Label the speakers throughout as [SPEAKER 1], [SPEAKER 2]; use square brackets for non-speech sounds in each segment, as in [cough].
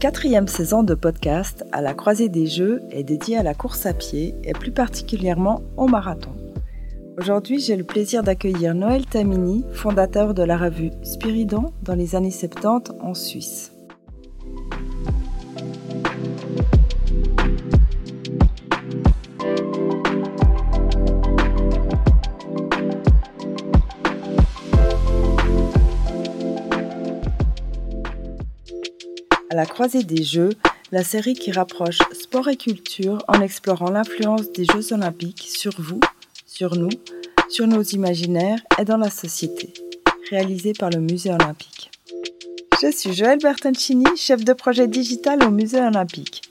[SPEAKER 1] Quatrième saison de podcast à la croisée des Jeux est dédiée à la course à pied et plus particulièrement au marathon. Aujourd'hui, j'ai le plaisir d'accueillir Noël Tamini, fondateur de la revue Spiridon dans les années 70 en Suisse. Croisée des Jeux, la série qui rapproche sport et culture en explorant l'influence des Jeux olympiques sur vous, sur nous, sur nos imaginaires et dans la société, réalisée par le Musée olympique. Je suis Joël Bertoncini, chef de projet digital au Musée olympique.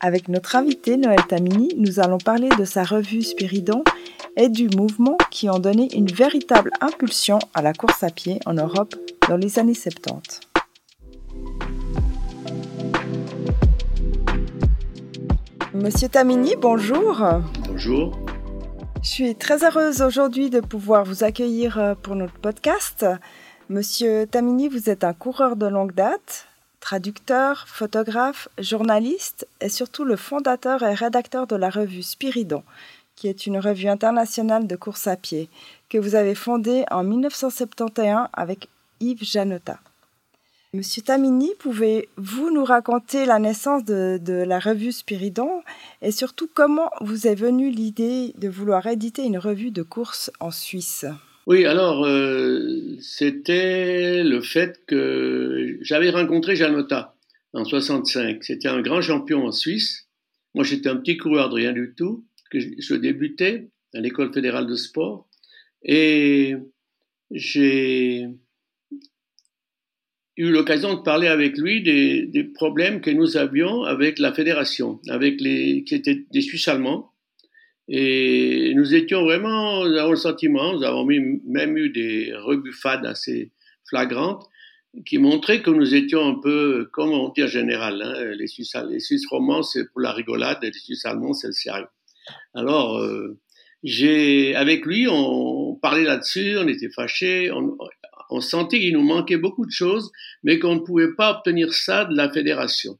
[SPEAKER 1] Avec notre invité Noël Tamini, nous allons parler de sa revue Spiridon et du mouvement qui ont donné une véritable impulsion à la course à pied en Europe dans les années 70. Monsieur Tamini, bonjour.
[SPEAKER 2] Bonjour.
[SPEAKER 1] Je suis très heureuse aujourd'hui de pouvoir vous accueillir euh, pour notre podcast. Monsieur Tamini, vous êtes un coureur de longue date, traducteur, photographe, journaliste et surtout le fondateur et rédacteur de la revue Spiridon, qui est une revue internationale de course à pied que vous avez fondée en 1971 avec Yves Janota. Monsieur Tamini, pouvez-vous nous raconter la naissance de, la revue Spiridon et surtout comment vous est venue l'idée de vouloir éditer une revue de course en Suisse?
[SPEAKER 2] Oui, alors euh, c'était le fait que j'avais rencontré Janota en 65. C'était un grand champion en Suisse. Moi, j'étais un petit coureur de rien du tout. Que je débutais à l'école fédérale de sport et j'ai eu l'occasion de parler avec lui des, des, problèmes que nous avions avec la fédération, avec les qui étaient des Suisses allemands. Et nous étions vraiment, nous avons le sentiment, nous avons même eu des rebuffades assez flagrantes qui montraient que nous étions un peu, comme on dit en général, hein, les, Suisses, les Suisses romands c'est pour la rigolade et les Suisses allemands c'est le sérieux. Alors, euh, j'ai, avec lui, on parlait là-dessus, on était fâchés, on, on sentait qu'il nous manquait beaucoup de choses, mais qu'on ne pouvait pas obtenir ça de la fédération.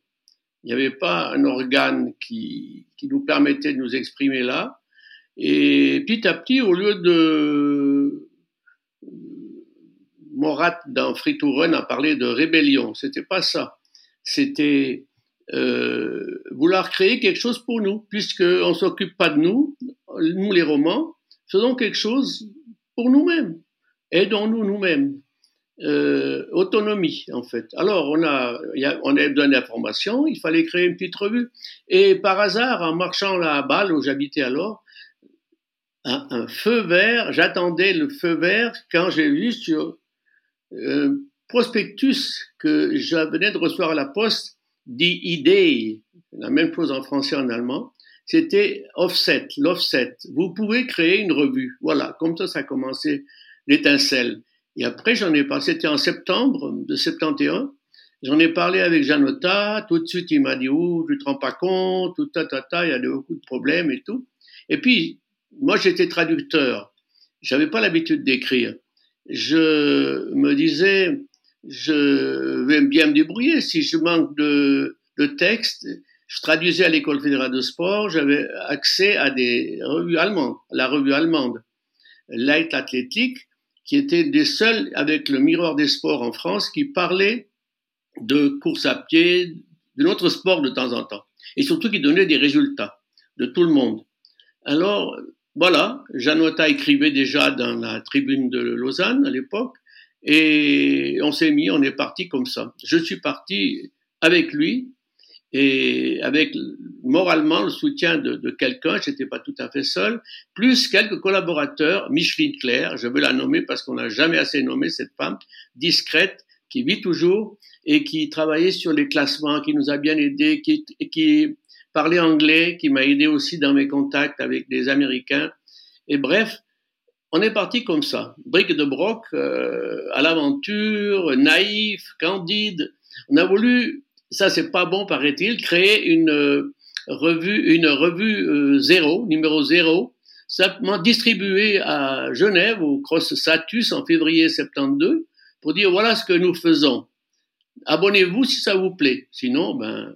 [SPEAKER 2] Il n'y avait pas un organe qui, nous permettait de nous exprimer là. Et petit à petit, au lieu de Morat dans Free to Run a parlé de rébellion, c'était pas ça. C'était euh, vouloir créer quelque chose pour nous, puisqu'on ne s'occupe pas de nous, nous les romans, faisons quelque chose pour nous-mêmes aidons-nous nous-mêmes. Euh, autonomie en fait. Alors on a, on a besoin d'informations, il fallait créer une petite revue. Et par hasard, en marchant là à Bâle où j'habitais alors, un, feu vert, j'attendais le feu vert quand j'ai vu sur euh, prospectus que je venais de recevoir à la poste, dit idée, la même chose en français et en allemand. C'était offset, l'offset. Vous pouvez créer une revue. Voilà, comme ça, ça a commencé l'étincelle. Et après, j'en ai parlé, c'était en septembre de 71. J'en ai parlé avec Janota. Tout de suite, il m'a dit, oh, tu te rends pas compte, tout ta, ta, ta, il y a beaucoup de problèmes et tout. Et puis, moi, j'étais traducteur. J'avais pas l'habitude d'écrire. Je me disais, je vais bien me débrouiller. Si je manque de, de texte, je traduisais à l'école fédérale de sport, j'avais accès à des revues allemandes, la revue allemande, Light Athletic, qui était des seuls avec le miroir des sports en France qui parlait de course à pied, de notre sport de temps en temps, et surtout qui donnait des résultats de tout le monde. Alors, voilà, Janota écrivait déjà dans la tribune de Lausanne à l'époque, et on s'est mis, on est parti comme ça. Je suis parti avec lui, et avec moralement le soutien de, de quelqu'un, j'étais pas tout à fait seul, plus quelques collaborateurs, Micheline Claire, je veux la nommer parce qu'on n'a jamais assez nommé cette femme, discrète, qui vit toujours et qui travaillait sur les classements, qui nous a bien aidés, qui, qui parlait anglais, qui m'a aidé aussi dans mes contacts avec des Américains. Et bref, on est parti comme ça, brique de broc, euh, à l'aventure, naïf, candide. On a voulu ça c'est pas bon paraît-il, créer une euh, revue, une revue euh, zéro, numéro zéro, simplement distribuée à Genève au Cross Satus en février 72 pour dire voilà ce que nous faisons. abonnez-vous si ça vous plaît. Sinon, ben,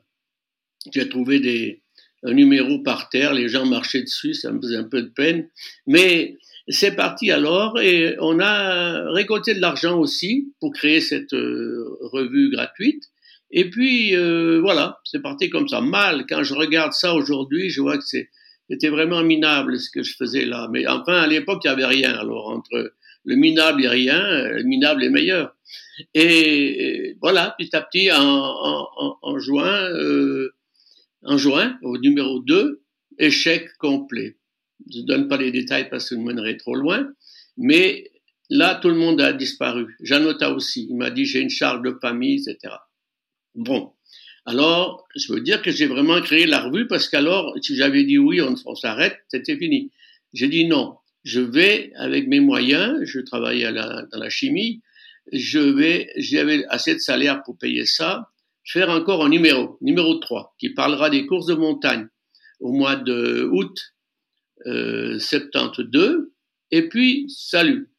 [SPEAKER 2] j'ai trouvé des, un numéro par terre, les gens marchaient dessus, ça me faisait un peu de peine. Mais c'est parti alors et on a récolté de l'argent aussi pour créer cette euh, revue gratuite. Et puis euh, voilà, c'est parti comme ça. Mal, quand je regarde ça aujourd'hui, je vois que c'était vraiment minable ce que je faisais là. Mais enfin, à l'époque, il n'y avait rien. Alors entre le minable et rien, le minable est meilleur. Et, voilà, petit à petit, en, en, en juin, euh, en juin, au numéro 2, échec complet. Je ne donne pas les détails parce que je mènerai trop loin, mais là, tout le monde a disparu. Janota aussi, il m'a dit j'ai une charge de famille, etc. Bon, alors, je veux dire que j'ai vraiment créé la revue parce qu'alors, si j'avais dit oui, on, s'arrête, c'était fini. J'ai dit non, je vais avec mes moyens, je travaillais dans la chimie, je vais, j'avais assez de salaire pour payer ça, faire encore un numéro, numéro 3, qui parlera des courses de montagne au mois de août euh, 72, et puis salut,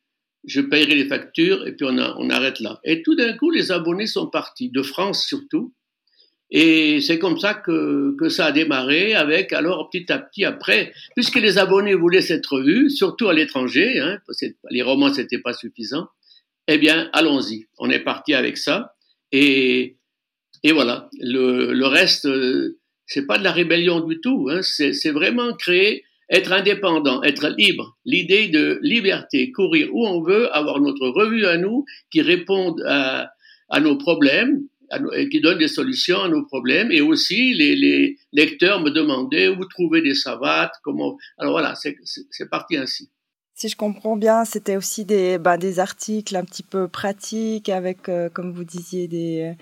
[SPEAKER 2] je payerai les factures, et puis on, arrête là. Et tout d'un coup, les abonnés sont partis, de France surtout, et c'est comme ça que, ça a démarré, avec alors petit à petit après, puisque les abonnés voulaient cette revue, surtout à l'étranger, hein, les romans c'était pas suffisant, eh bien allons-y, on est parti avec ça, et voilà, le, le reste, euh, c'est pas de la rébellion du tout. Hein, c'est vraiment créer, être indépendant, être libre. L'idée de liberté, courir où on veut, avoir notre revue à nous qui réponde à, à nos problèmes, et qui donne des solutions à nos problèmes. Et aussi, les, les lecteurs me demandaient où trouver des savates, comment. Alors voilà, c'est parti ainsi.
[SPEAKER 1] Si je comprends bien, c'était aussi des, bah, des articles un petit peu pratiques avec, euh, comme vous disiez, des,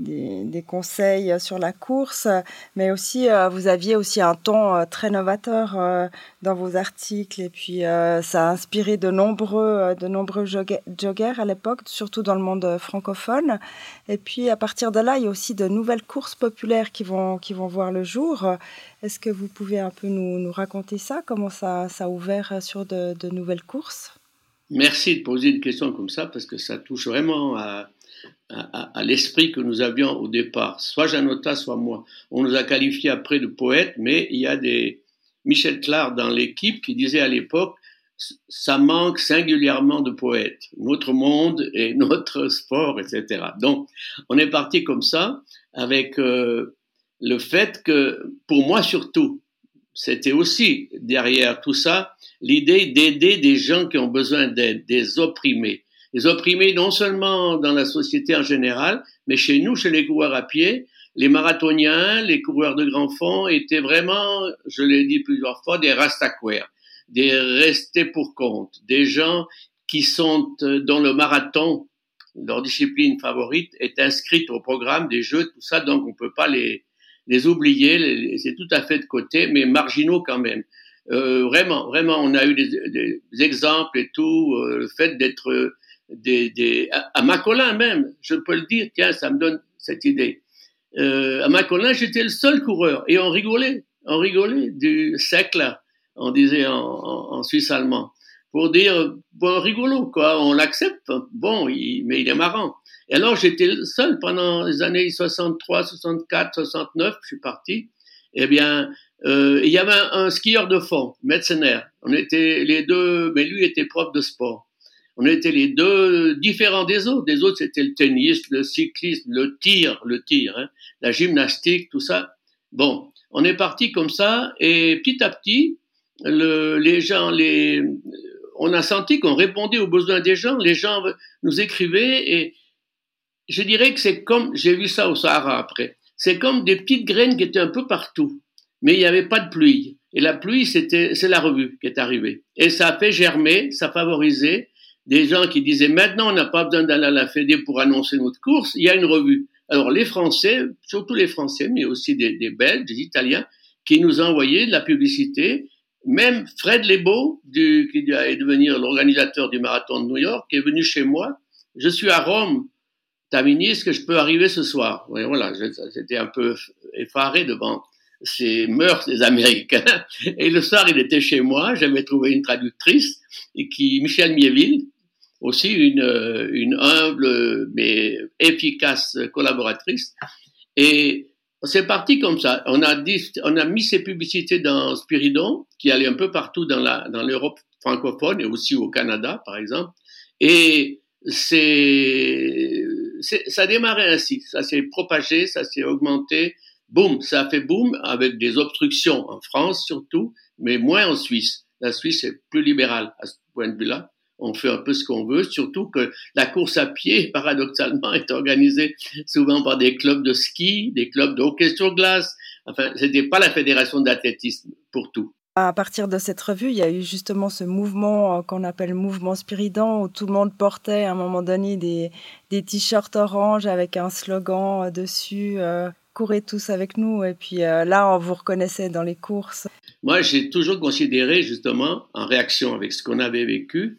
[SPEAKER 1] des, conseils sur la course, mais aussi euh, vous aviez aussi un ton euh, très novateur euh, dans vos articles et puis ça a inspiré de nombreux, de nombreux joggers à l'époque, surtout dans le monde francophone. Et puis à partir de là, il y a aussi de nouvelles courses populaires qui vont, qui vont voir le jour. Est-ce que vous pouvez un peu nous, nous raconter ça, comment ça, ça a ouvert sur de, de nouvelles courses?
[SPEAKER 2] Merci de poser une question comme ça parce que ça touche vraiment à à, l'esprit que nous avions au départ, soit Janota, soit moi. On nous a qualifiés après de poètes, mais il y a des Michel Clark dans l'équipe qui disait à l'époque ça manque singulièrement de poètes, notre monde et [laughs] notre sport, etc. Donc, on est parti comme ça, avec euh, le fait que, pour moi surtout, c'était aussi derrière tout ça l'idée d'aider des gens qui ont besoin d'aide, des opprimés les opprimés non seulement dans la société en général, mais chez nous, chez les coureurs à pied, les marathoniens, les coureurs de grands fonds étaient vraiment, je l'ai dit plusieurs fois, des rastaquaires, des restés pour compte, des gens qui sont euh, dans le marathon, leur discipline favorite est inscrite au programme des jeux, tout ça, donc on peut pas les, les oublier, c'est tout à fait de côté, mais marginaux quand même. Euh, vraiment, vraiment, on a eu des, des exemples et tout, euh, le fait d'être des, des, à, Macolin même, je peux le dire, tiens, ça me donne cette idée. Euh, à Macolin, j'étais le seul coureur et on rigolait, on rigolait du sec là, on disait en, en, suisse allemand, pour dire bon rigolo quoi, on l'accepte, bon, il, mais il est marrant. Et alors j'étais le seul pendant les années 63, 64, 69, je suis parti. Eh bien, euh, il y avait un, un, skieur de fond, Metzener. On était les deux, mais lui était prof de sport on était les deux différents des autres. Des autres, c'était le tennis, le cyclisme, le tir, le tir, hein, la gymnastique, tout ça. Bon, on est parti comme ça, et petit à petit, le, les gens, les, on a senti qu'on répondait aux besoins des gens. Les gens nous écrivaient, et je dirais que c'est comme, j'ai vu ça au Sahara après, c'est comme des petites graines qui étaient un peu partout, mais il n'y avait pas de pluie. Et la pluie, c'était, c'est la revue qui est arrivée. Et ça a fait germer, ça a favorisé, des gens qui disaient maintenant on n'a pas besoin d'aller à la Fédé pour annoncer notre course, il y a une revue. Alors les Français, surtout les Français, mais aussi des, des Belges, des Italiens, qui nous envoyaient de la publicité. Même Fred Lebeau, du, qui est devenir l'organisateur du marathon de New York, est venu chez moi. Je suis à Rome. Tamini, est-ce que je peux arriver ce soir? Oui, Voilà, j'étais un peu effaré devant ces mœurs des Américains. Et le soir, il était chez moi. J'avais trouvé une traductrice, et qui, Michel Mieville, aussi une, une humble mais efficace collaboratrice. Et c'est parti comme ça. On a, dit, on a mis ces publicités dans Spiridon, qui allait un peu partout dans, la, dans l'Europe francophone et aussi au Canada, par exemple. Et c'est, ça a démarré ainsi. Ça s'est propagé, ça s'est augmenté. Boum, ça a fait boum avec des obstructions en France surtout, mais moins en Suisse. La Suisse est plus libérale à ce point de vue-là on fait un peu ce qu'on veut, surtout que la course à pied, [laughs] paradoxalement, est organisée souvent par des clubs de ski, des clubs de hockey sur glace. Enfin, c'était pas la fédération d'athlétisme pour tout.
[SPEAKER 1] À partir de cette revue, il y a eu justement ce mouvement euh, qu'on appelle mouvement Spiridon, où tout le monde portait à un moment donné des, des t-shirts orange avec un slogan euh, dessus euh, courez tous avec nous. Et puis là, on vous reconnaissait dans les courses.
[SPEAKER 2] Moi, j'ai toujours considéré, justement, en réaction avec ce qu'on avait vécu,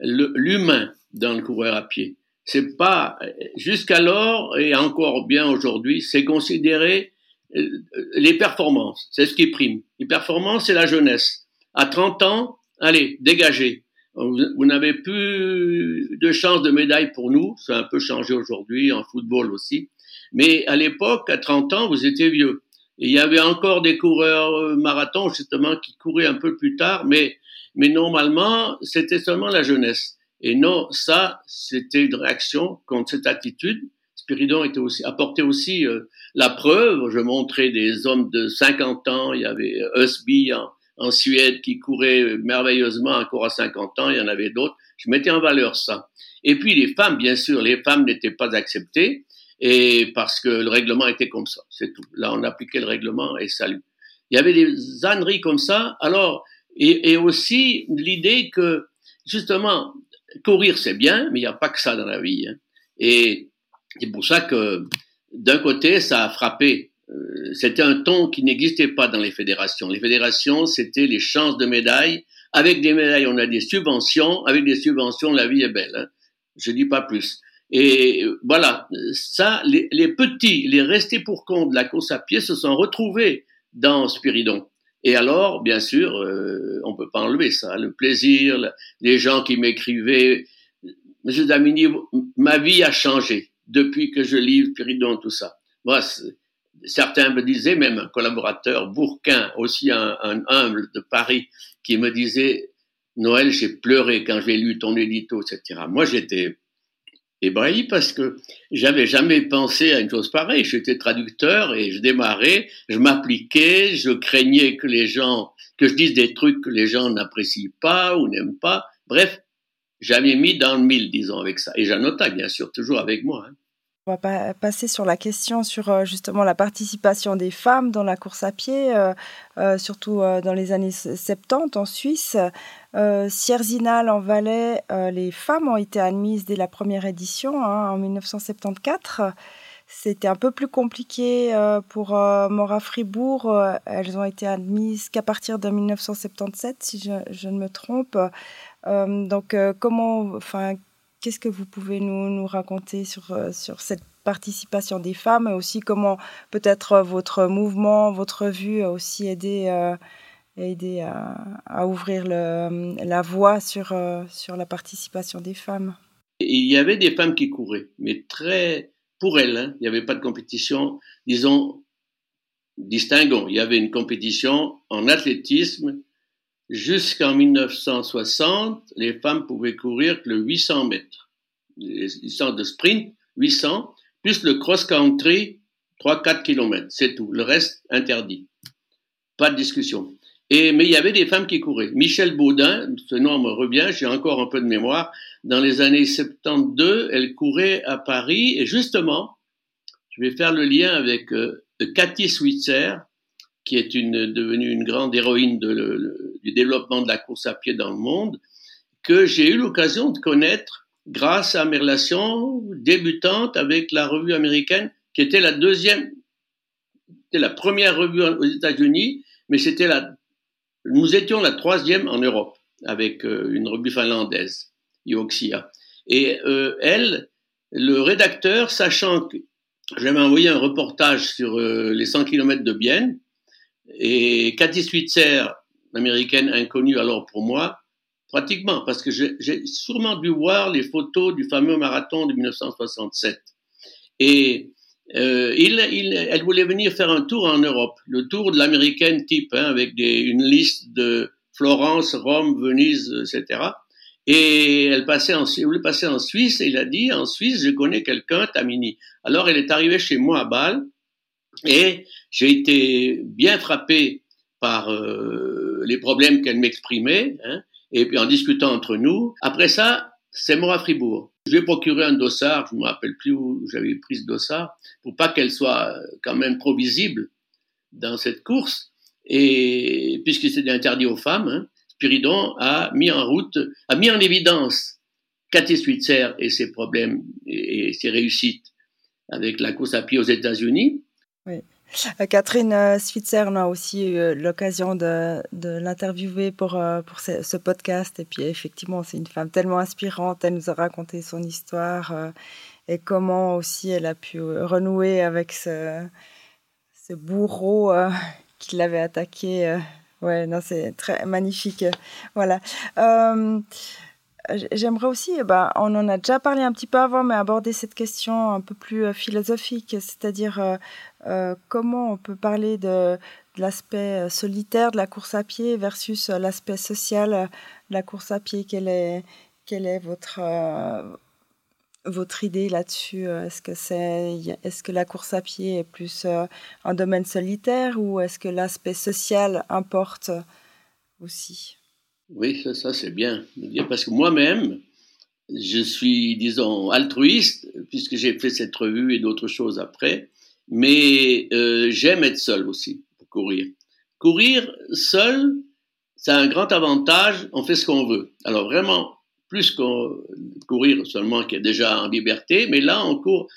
[SPEAKER 2] l'humain dans le coureur à pied. C'est pas, jusqu'alors et encore bien aujourd'hui, c'est considéré euh, les performances. C'est ce qui prime. Les performances, c'est la jeunesse. À 30 ans, allez, dégagez. Vous, n'avez plus de chance de médaille pour nous. A un peu changé aujourd'hui, en football aussi. Mais à l'époque, à 30 ans, vous étiez vieux il y avait encore des coureurs euh, marathon justement qui couraient un peu plus tard, mais, mais normalement, c'était seulement la jeunesse. Et non, ça, c'était une réaction contre cette attitude. Spiridon était aussi, apportait aussi euh, la preuve. Je montrais des hommes de 50 ans. Il y avait Husby en, en Suède qui courait merveilleusement encore à 50 ans. Il y en avait d'autres. Je mettais en valeur ça. Et puis les femmes, bien sûr, les femmes n'étaient pas acceptées et parce que le règlement était comme ça, c'est tout. Là, on appliquait le règlement et salut. Il y avait des âneries comme ça. Alors, et, et aussi l'idée que justement courir c'est bien, mais il n'y a pas que ça dans la vie. Hein. Et c'est pour ça que d'un côté, ça a frappé. Euh, c'était un ton qui n'existait pas dans les fédérations. Les fédérations, c'était les chances de médailles. Avec des médailles, on a des subventions. Avec des subventions, la vie est belle. Hein. Je dis pas plus. Et voilà, ça, les, les, petits, les restés pour compte de la course à pied se sont retrouvés dans Spiridon. Et alors, bien sûr, euh, on peut pas enlever ça, le plaisir, les gens qui m'écrivaient, Monsieur Damini, ma vie a changé depuis que je lis Spiridon, tout ça. Moi, certains me disaient, même un collaborateur bourquin, aussi un, un humble de Paris, qui me disait, Noël, j'ai pleuré quand j'ai lu ton édito, etc. Moi, j'étais ébahi parce que j'avais jamais pensé à une chose pareille. J'étais traducteur et je démarrais, je m'appliquais, je craignais que les gens, que je dise des trucs que les gens n'apprécient pas ou n'aiment pas. Bref, j'avais mis dans le mille, disons, avec ça. Et j'annotais, bien sûr, toujours avec moi. Hein.
[SPEAKER 1] On va passer sur la question sur euh, justement la participation des femmes dans la course à pied, euh, euh, surtout dans les années 70 en Suisse. Sierzinal en Valais, les femmes ont été admises dès la première édition hein, en 1974. C'était un peu plus compliqué pour Mora Fribourg. elles ont été admises qu'à partir de 1977, si je, je ne me trompe. donc, comment, enfin, Qu'est-ce que vous pouvez nous, nous raconter sur, euh, sur cette participation des femmes et aussi comment peut-être euh, votre mouvement, votre vue a aussi aidé, euh, aidé à, ouvrir le, la voie sur, sur la participation des femmes?
[SPEAKER 2] Il y avait des femmes qui couraient, mais très pour elles, hein, il n'y avait pas de compétition, disons, distinguons. Il y avait une compétition en athlétisme Jusqu'en 1960, les femmes pouvaient courir que le 800 mètres. Les licences de sprint, 800, plus le cross-country, 3-4 km. C'est tout. Le reste, interdit. Pas de discussion. Et, mais il y avait des femmes qui couraient. Michel Baudin, ce nom me revient, j'ai encore un peu de mémoire. Dans les années 72, elle courait à Paris et justement, je vais faire le lien avec euh, Cathy Switzer, qui est une, devenue une grande héroïne de, développement de la course à pied dans le monde, que j'ai eu l'occasion de connaître grâce à mes relations débutantes avec la revue américaine, qui était la deuxième, c'était la première revue aux États-Unis, mais c'était la, nous étions la troisième en Europe avec euh, une revue finlandaise, Ioxia. Et euh, elle, le rédacteur, sachant que j'avais envoyé un reportage sur euh, les 100 km de Bienne, et Cathy Switzer, américaine inconnue alors pour moi, pratiquement, parce que j'ai sûrement dû voir les photos du fameux marathon de 1967. Et euh, il, il, elle voulait venir faire un tour en Europe, le tour de l'américaine type, hein, avec des, une liste de Florence, Rome, Venise, etc. Et elle passait en, elle voulait passer en Suisse et il a dit, en Suisse, je connais quelqu'un, Tamini. Alors elle est arrivée chez moi à Bâle et j'ai été bien frappé par euh, les problèmes qu'elle m'exprimait. Hein, et puis en discutant entre nous, après ça, c'est moi à Fribourg. Je vais procurer un dossard, je ne me rappelle plus où j'avais pris ce dossard, pour pas qu'elle soit quand même trop visible dans cette course. Et puisque c'était interdit aux femmes, hein, Spiridon a mis en route, a mis en évidence Cathy Switzer et ses problèmes et ses réussites avec la course à pied aux États-Unis.
[SPEAKER 1] Oui. Euh, Catherine euh, Switzer, on a aussi eu l'occasion de, l'interviewer pour, euh, ce, podcast. Et puis, effectivement, c'est une femme tellement inspirante. Elle nous a raconté son histoire et comment aussi elle a pu renouer avec ce, bourreau [laughs] qui l'avait attaqué Ouais, non, c'est très magnifique. Voilà. Euh, j'aimerais aussi, eh ben, on en a déjà parlé un petit peu avant, mais aborder cette question un peu plus euh, philosophique, c'est-à-dire euh, comment on peut parler de, l'aspect solitaire de la course à pied versus l'aspect social de la course à pied. Quel est, quel est votre, votre idée là-dessus euh, Est-ce que, est-ce que la course à pied est plus euh, un domaine solitaire ou est-ce que l'aspect social importe aussi?
[SPEAKER 2] Oui, ça, c'est bien. Parce que moi-même, je suis, disons, altruiste, puisque j'ai fait cette revue et d'autres choses après, mais euh, j'aime être seul aussi pour courir. Courir seul, c'est un grand avantage, on fait ce qu'on veut. Alors vraiment, plus qu'on courir seulement qui est déjà en liberté, mais là on court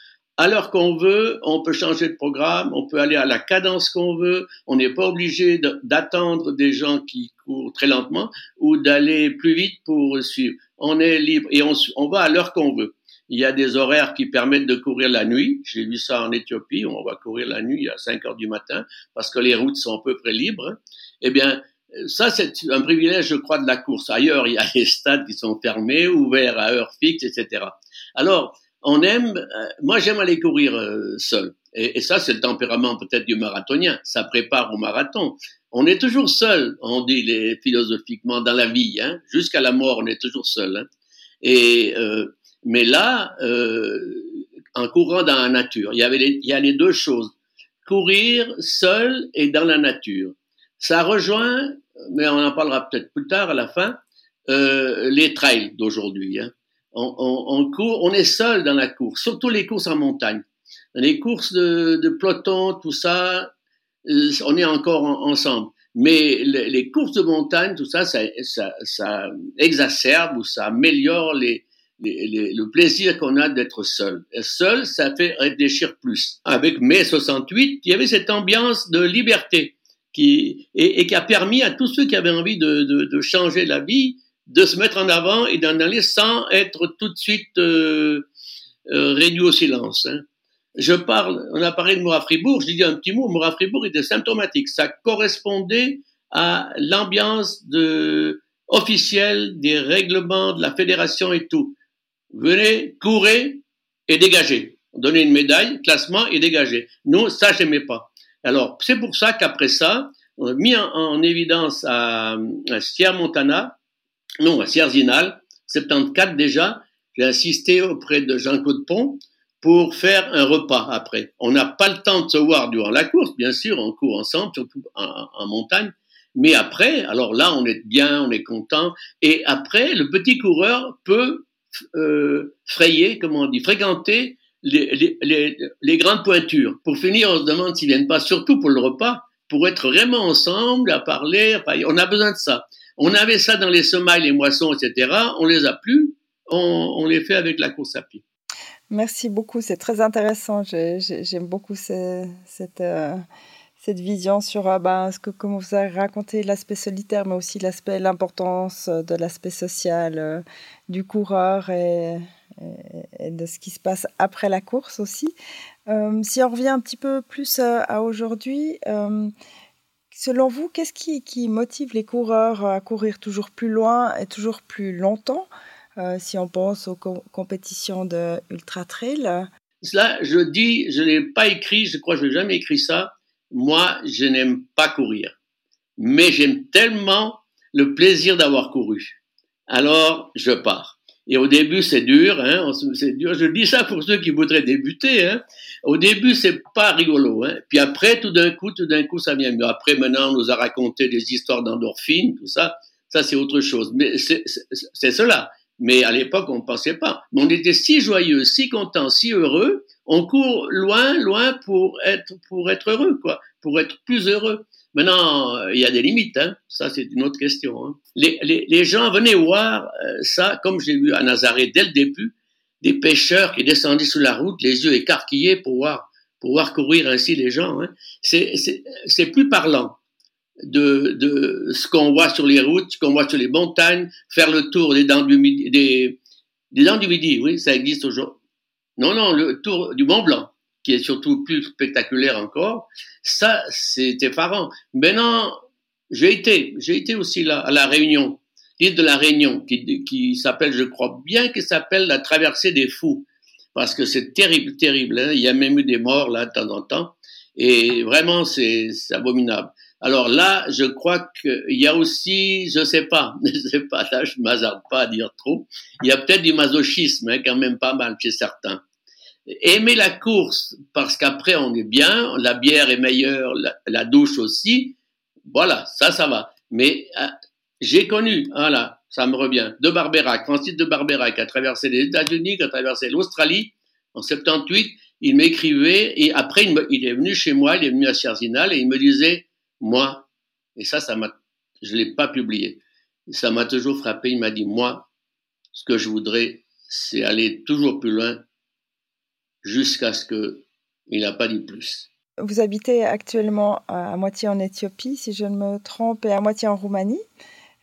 [SPEAKER 2] à l'heure qu'on veut, on peut changer de programme, on peut aller à la cadence qu'on veut, on n'est pas obligé d'attendre des gens qui courent très lentement ou d'aller plus vite pour suivre. On est libre et on, va à l'heure qu'on veut. Il y a des horaires qui permettent de courir la nuit. J'ai vu ça en Éthiopie, on va courir la nuit à 5 heures du matin parce que les routes sont à peu près libres. Eh bien, ça, c'est un privilège, je crois, de la course. Ailleurs, il y a les stades qui sont fermés, ouverts à heure fixe, etc. Alors, on aime, euh, moi j'aime aller courir euh, seul. Et, ça, c'est le tempérament peut-être du marathonien. Ça prépare au marathon. On est toujours seul, on dit les, philosophiquement, dans la vie. Hein. Jusqu'à la mort, on est toujours seul. Hein. Et, euh, mais là, en courant dans la nature, il y, avait il y a les deux choses. Courir seul et dans la nature. Ça rejoint, mais on en parlera peut-être plus tard à la fin, euh, les trails d'aujourd'hui. Hein. On, on, on, est seul dans la course, surtout les courses en montagne. Les courses de, de peloton, tout ça, euh, on est encore ensemble. Mais les, les, courses de montagne, tout ça, ça, ça, ça exacerbe ou ça améliore les, les, le plaisir qu'on a d'être seul. Et seul, ça fait réfléchir plus. Avec mai 68, il y avait cette ambiance de liberté qui, et, et, qui a permis à tous ceux qui avaient envie de, de, de, changer la vie de se mettre en avant et d'en aller sans être tout de suite euh, euh, réduit au silence. Hein. Je parle, on a parlé de Moura Fribourg, je dis un petit mot, Moura Fribourg était symptomatique. Ça correspondait à l'ambiance de, officielle des règlements de la fédération et tout. Venez, courez et dégagez. Donnez une médaille, classement et dégagez. Nous, ça, j'aimais pas. Alors, c'est pour ça qu'après ça, on a mis en, évidence à Sierra Montana, non, à Sierzinal, 74 déjà, j'ai assisté auprès de Jean-Claude Pont pour faire un repas après. On n'a pas le temps de se voir durant la course, bien sûr, on court ensemble, surtout en, montagne, mais après, alors là, on est bien, on est content, et après, le petit coureur peut euh, frayer, comment on dit, fréquenter les, grandes pointures. Pour finir, on se demande s'ils viennent pas, surtout pour le repas, pour être vraiment ensemble, à parler. on a besoin de ça. On avait ça dans les semailles, les moissons, etc. On les a plus. On, les fait avec la course à pied.
[SPEAKER 1] Merci beaucoup, c'est très intéressant. J'aime beaucoup cette, euh, cette vision sur euh, ben, ce que, comme vous avez raconté, l'aspect solitaire, mais aussi l'aspect, l'importance de l'aspect social euh, du coureur et, de ce qui se passe après la course aussi. Si on revient un petit peu plus à, aujourd'hui, Selon vous, qu'est-ce qui, motive les coureurs à courir toujours plus loin et toujours plus longtemps euh, si on pense aux compétitions de ultra trail?
[SPEAKER 2] Cela, je dis, je n'ai pas écrit, je crois que je n'ai jamais écrit ça. Moi, je n'aime pas courir, mais j'aime tellement le plaisir d'avoir couru. Alors, je pars. Et au début, c'est dur, hein, c'est dur. Je dis ça pour ceux qui voudraient débuter. Hein. Au début, c'est pas rigolo. Hein. Puis après, tout d'un coup, tout d'un coup, ça vient mieux. Après, maintenant, on nous a raconté des histoires d'endorphines, tout ça. Ça, c'est autre chose. Mais c'est cela. Mais à l'époque, on ne pensait pas. Mais on était si joyeux, si contents, si heureux. On court loin, loin pour être, pour être heureux, quoi. Pour être plus heureux. Maintenant, euh, il y a des limites, hein. ça c'est une autre question. Hein. Les, les, les, gens venaient voir euh, ça, comme j'ai vu à Nazareth dès le début, des pêcheurs qui descendaient sous la route, les yeux écarquillés pour voir, pour voir courir ainsi les gens. Hein. C'est plus parlant de, de ce qu'on voit sur les routes, ce qu'on voit sur les montagnes, faire le tour des dents du midi, des, des dents du midi, oui, ça existe aujourd'hui. Non, non, le tour du Mont Blanc qui est surtout plus spectaculaire encore, ça, c'est effarant. Maintenant, j'ai été, j'ai été aussi là, à la Réunion, l'île de la Réunion, qui, qui s'appelle, je crois bien, qui s'appelle la traversée des fous, parce que c'est terrible, terrible. Hein. Il y a même eu des morts là de temps en temps, et vraiment, c'est abominable. Alors là, je crois qu'il y a aussi, je sais pas, [laughs] je sais pas, là, je m'hazarde pas à dire trop. Il y a peut-être du masochisme, hein, quand même pas mal chez certains aimer la course parce qu'après on est bien, la bière est meilleure, la, douche aussi, voilà, ça, ça va. Mais euh, j'ai connu, voilà, ça me revient, de Barbera, Francis de Barbera, qui a traversé les États-Unis, qui a traversé l'Australie en 78, il m'écrivait et après il, est venu chez moi, il est venu à Cherzinal et il me disait, moi, et ça, ça m'a, je l'ai pas publié, ça m'a toujours frappé, il m'a dit, moi, ce que je voudrais, c'est aller toujours plus loin jusqu'à ce qu'il n'a pas dit plus.
[SPEAKER 1] Vous habitez actuellement à moitié en Éthiopie, si je ne me trompe, et à moitié en Roumanie.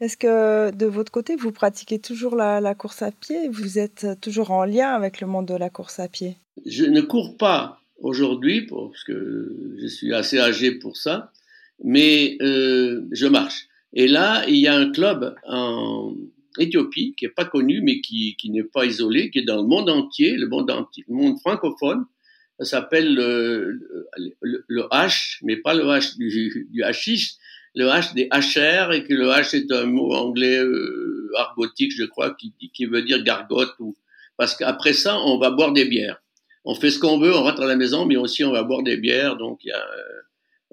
[SPEAKER 1] Est-ce que de votre côté, vous pratiquez toujours la, course à pied? Vous êtes toujours en lien avec le monde de la course à pied?
[SPEAKER 2] Je ne cours pas aujourd'hui, parce que je suis assez âgé pour ça, mais euh, je marche. Et là, il y a un club en, Éthiopie, qui n'est pas connu, mais qui, qui n'est pas isolé, qui est dans le monde entier, le monde, entier, le monde francophone. Ça s'appelle le, le, H, mais pas le H du, du hashish, le H des HR, et que le H est un mot anglais euh, argotique, je crois, qui, qui veut dire gargote. Parce qu'après ça, on va boire des bières. On fait ce qu'on veut, on rentre à la maison, mais aussi on va boire des bières. Donc il y a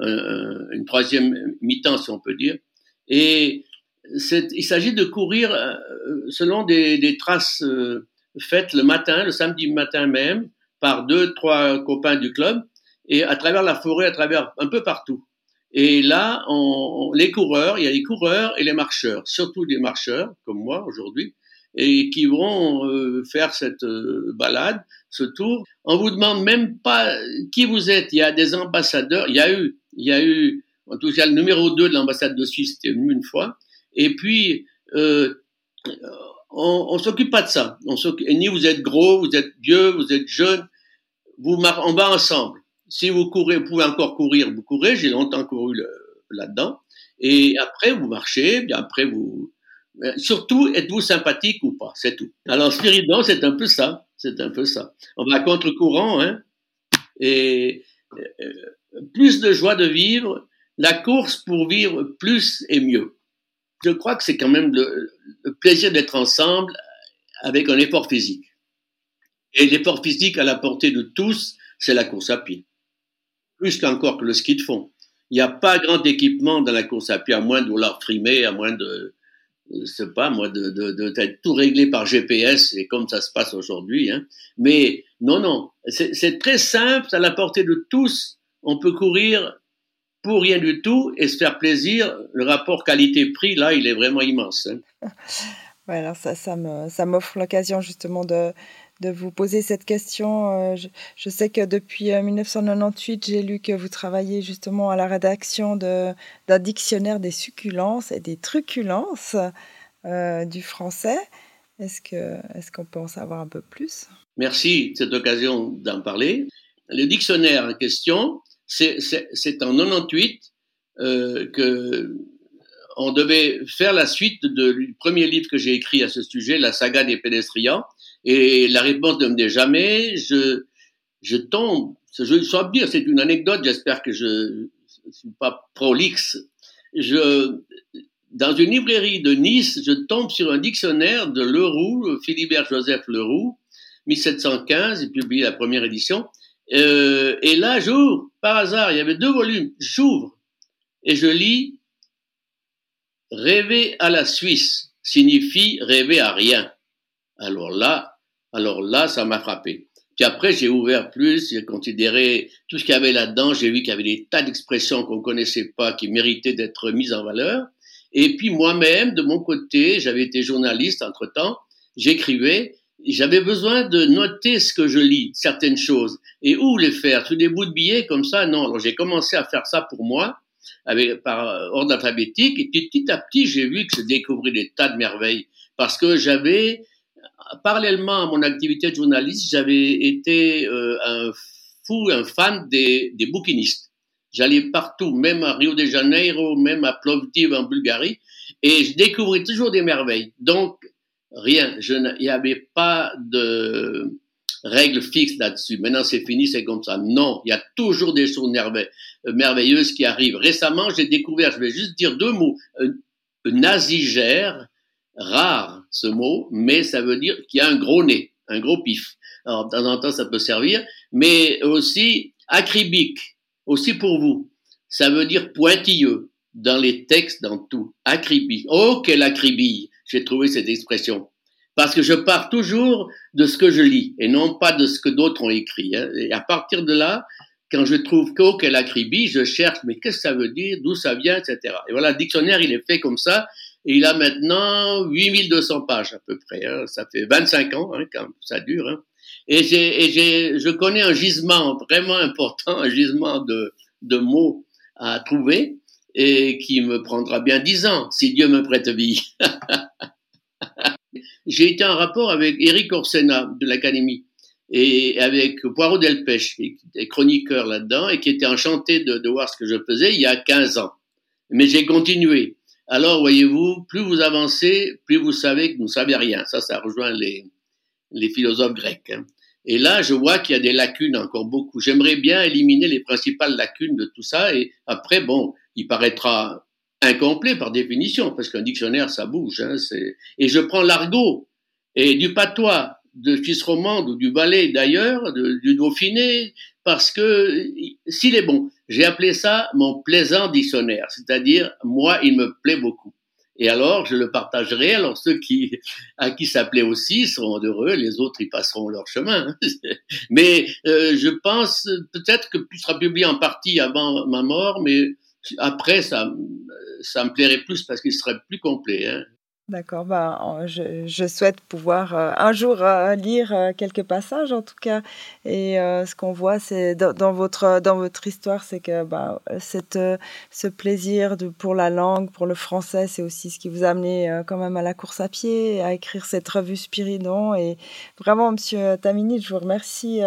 [SPEAKER 2] euh, une troisième mi-temps, si on peut dire. Et il s'agit de courir euh, selon des, des traces euh, faites le matin, le samedi matin même, par deux, trois copains du club, et à travers la forêt, à travers un peu partout. Et là, on, les coureurs, il y a les coureurs et les marcheurs, surtout des marcheurs comme moi aujourd'hui, et qui vont euh, faire cette balade, ce tour. On vous demande même pas qui vous êtes. Il y a des ambassadeurs. Il y a eu, il y a eu, en tout cas, le numéro 2 de l'ambassade de Suisse était une fois. Et puis, euh, on, on s'occupe pas de ça. On ni vous êtes gros, vous êtes vieux, vous êtes jeune. Vous on va ensemble. Si vous courez, vous pouvez encore courir, vous courez. J'ai longtemps couru là-dedans. Et après, vous marchez. Bien après, vous. Surtout, êtes-vous sympathique ou pas C'est tout. Alors, Spiridon, c'est un peu ça. C'est un peu ça. On va contre-courant, hein. Et euh, plus de joie de vivre. La course pour vivre plus et mieux je crois que c'est quand même le, plaisir d'être ensemble avec un effort physique. Et l'effort physique à la portée de tous, c'est la course à pied. Plus qu'encore que le ski de fond. Il n'y a pas grand équipement dans la course à pied, à moins de vouloir frimer, à moins de, je sais pas, moi, de, de, tout réglé par GPS, et comme ça se passe aujourd'hui. Hein. Mais non, non, c'est très simple, à la portée de tous. On peut courir pour rien du tout et se faire plaisir, le rapport qualité-prix, là, il est vraiment immense. Hein. [laughs]
[SPEAKER 1] Voilà, ça, ça m'offre l'occasion justement de, de, vous poser cette question. Euh, je, sais que depuis 1998, euh, j'ai lu que vous travaillez justement à la rédaction d'un dictionnaire des succulences et des truculences euh, du français. Est-ce qu'on est peut en savoir un peu plus?
[SPEAKER 2] Merci de cette occasion d'en parler. Le dictionnaire en question, c'est en 98 euh, que on devait faire la suite du premier livre que j'ai écrit à ce sujet, la saga des pédestrians. Et la réponse ne me dit jamais. Je, je tombe, je saurais dire, c'est une anecdote, j'espère que je ne suis pas prolixe. Je, dans une librairie de Nice, je tombe sur un dictionnaire de Leroux, Philibert Joseph Leroux, 1715, il publie la première édition. Euh, et là, j'ouvre, par hasard, il y avait deux volumes, j'ouvre et je lis Rêver à la Suisse signifie rêver à rien. Alors là, alors là, ça m'a frappé. Puis après, j'ai ouvert plus, j'ai considéré tout ce qu'il y avait là-dedans. J'ai vu qu'il y avait des tas d'expressions qu'on connaissait pas, qui méritaient d'être mises en valeur. Et puis moi-même, de mon côté, j'avais été journaliste entre-temps, j'écrivais, j'avais besoin de noter ce que je lis, certaines choses, et où les faire, sous des bouts de billets comme ça, non. Alors j'ai commencé à faire ça pour moi, avec, par ordre alphabétique, et petit à petit, j'ai vu que je découvrais des tas de merveilles, parce que j'avais, parallèlement à mon activité de journaliste, j'avais été euh, un fou, un fan des, des bouquinistes. J'allais partout, même à Rio de Janeiro, même à Plovdiv en Bulgarie, et je découvrais toujours des merveilles. Donc, rien, il n'y avait pas de règles fixes là-dessus. Maintenant, c'est fini, c'est comme ça. Non, il y a toujours des choses merveilleuses qui arrivent. Récemment, j'ai découvert, je vais juste dire deux mots, nasigère, rare ce mot, mais ça veut dire qu'il y a un gros nez, un gros pif. Alors, de temps en temps, ça peut servir, mais aussi acribique, aussi pour vous. Ça veut dire pointilleux dans les textes, dans tout. Acribique. Oh, quelle acribille! J'ai trouvé cette expression. Parce que je pars toujours de ce que je lis et non pas de ce que d'autres ont écrit. Hein. Et à partir de là, quand je trouve qu'au quelle acribie, je cherche, mais qu'est-ce que ça veut dire, d'où ça vient, etc. Et voilà, le dictionnaire, il est fait comme ça. Et il a maintenant 8200 pages à peu près. Hein. Ça fait 25 ans hein, quand ça dure. Hein. Et, j'ai, je connais un gisement vraiment important, un gisement de, de mots à trouver et qui me prendra bien 10 ans, si Dieu me prête vie. [laughs] j'ai été en rapport avec Eric Orsena de l'Académie et avec Poirot Delpech, qui était chroniqueur là-dedans et qui était enchanté de, de, voir ce que je faisais il y a 15 ans. Mais j'ai continué. Alors, voyez-vous, plus vous avancez, plus vous savez que vous ne savez rien. Ça, ça rejoint les, les philosophes grecs. Hein. Et là, je vois qu'il y a des lacunes encore beaucoup. J'aimerais bien éliminer les principales lacunes de tout ça. Et après, bon, il paraîtra incomplet par définition, parce qu'un dictionnaire, ça bouge. Hein, et je prends l'argot et du patois de Suisse romande ou du Valais d'ailleurs, du Dauphiné, parce que s'il est bon, j'ai appelé ça mon plaisant dictionnaire, c'est-à-dire moi, il me plaît beaucoup. Et alors, je le partagerai. Alors, ceux qui, à qui ça plaît aussi seront heureux. Les autres, ils passeront leur chemin. [laughs] mais euh, je pense peut-être que tu sera publié en partie avant ma mort, mais après, ça, ça me plairait plus parce qu'il serait plus complet. Hein.
[SPEAKER 1] D'accord, ben, je, souhaite pouvoir euh, un jour euh, lire euh, quelques passages en tout cas. Et ce qu'on voit, c'est dans, votre, dans votre histoire, c'est que ben, cette, ce plaisir de, pour la langue, pour le français, c'est aussi ce qui vous a amené quand même à la course à pied, à écrire cette revue Spiridon. Et vraiment, Monsieur Tamini, je vous remercie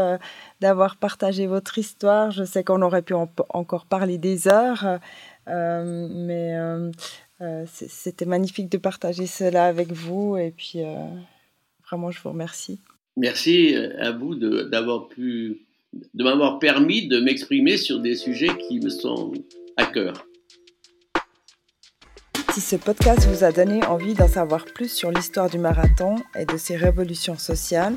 [SPEAKER 1] d'avoir partagé votre histoire. Je sais qu'on aurait pu en, encore parler des heures, mais c'était magnifique de partager cela avec vous et puis euh, vraiment je vous remercie.
[SPEAKER 2] Merci euh, à vous d'avoir pu, de m'avoir permis de m'exprimer sur des sujets qui me sont à cœur.
[SPEAKER 1] Si ce podcast vous a donné envie d'en savoir plus sur l'histoire du marathon et de ses révolutions sociales,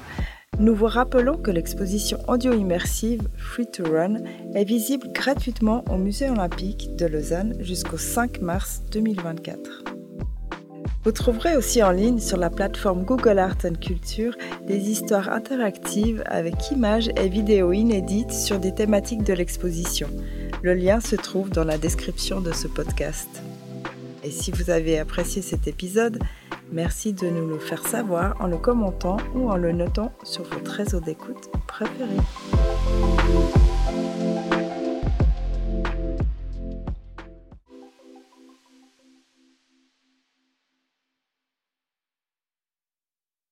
[SPEAKER 1] nous vous rappelons que l'exposition audio-immersive Free to Run est visible gratuitement au Musée olympique de Lausanne jusqu'au 5 mars 2024. Vous trouverez aussi en ligne sur la plateforme Google Art Culture des histoires interactives avec images et vidéos inédites sur des thématiques de l'exposition. Le lien se trouve dans la description de ce podcast. Et si vous avez apprécié cet épisode, merci de nous le faire savoir en le commentant ou en le notant sur votre réseau d'écoute préféré.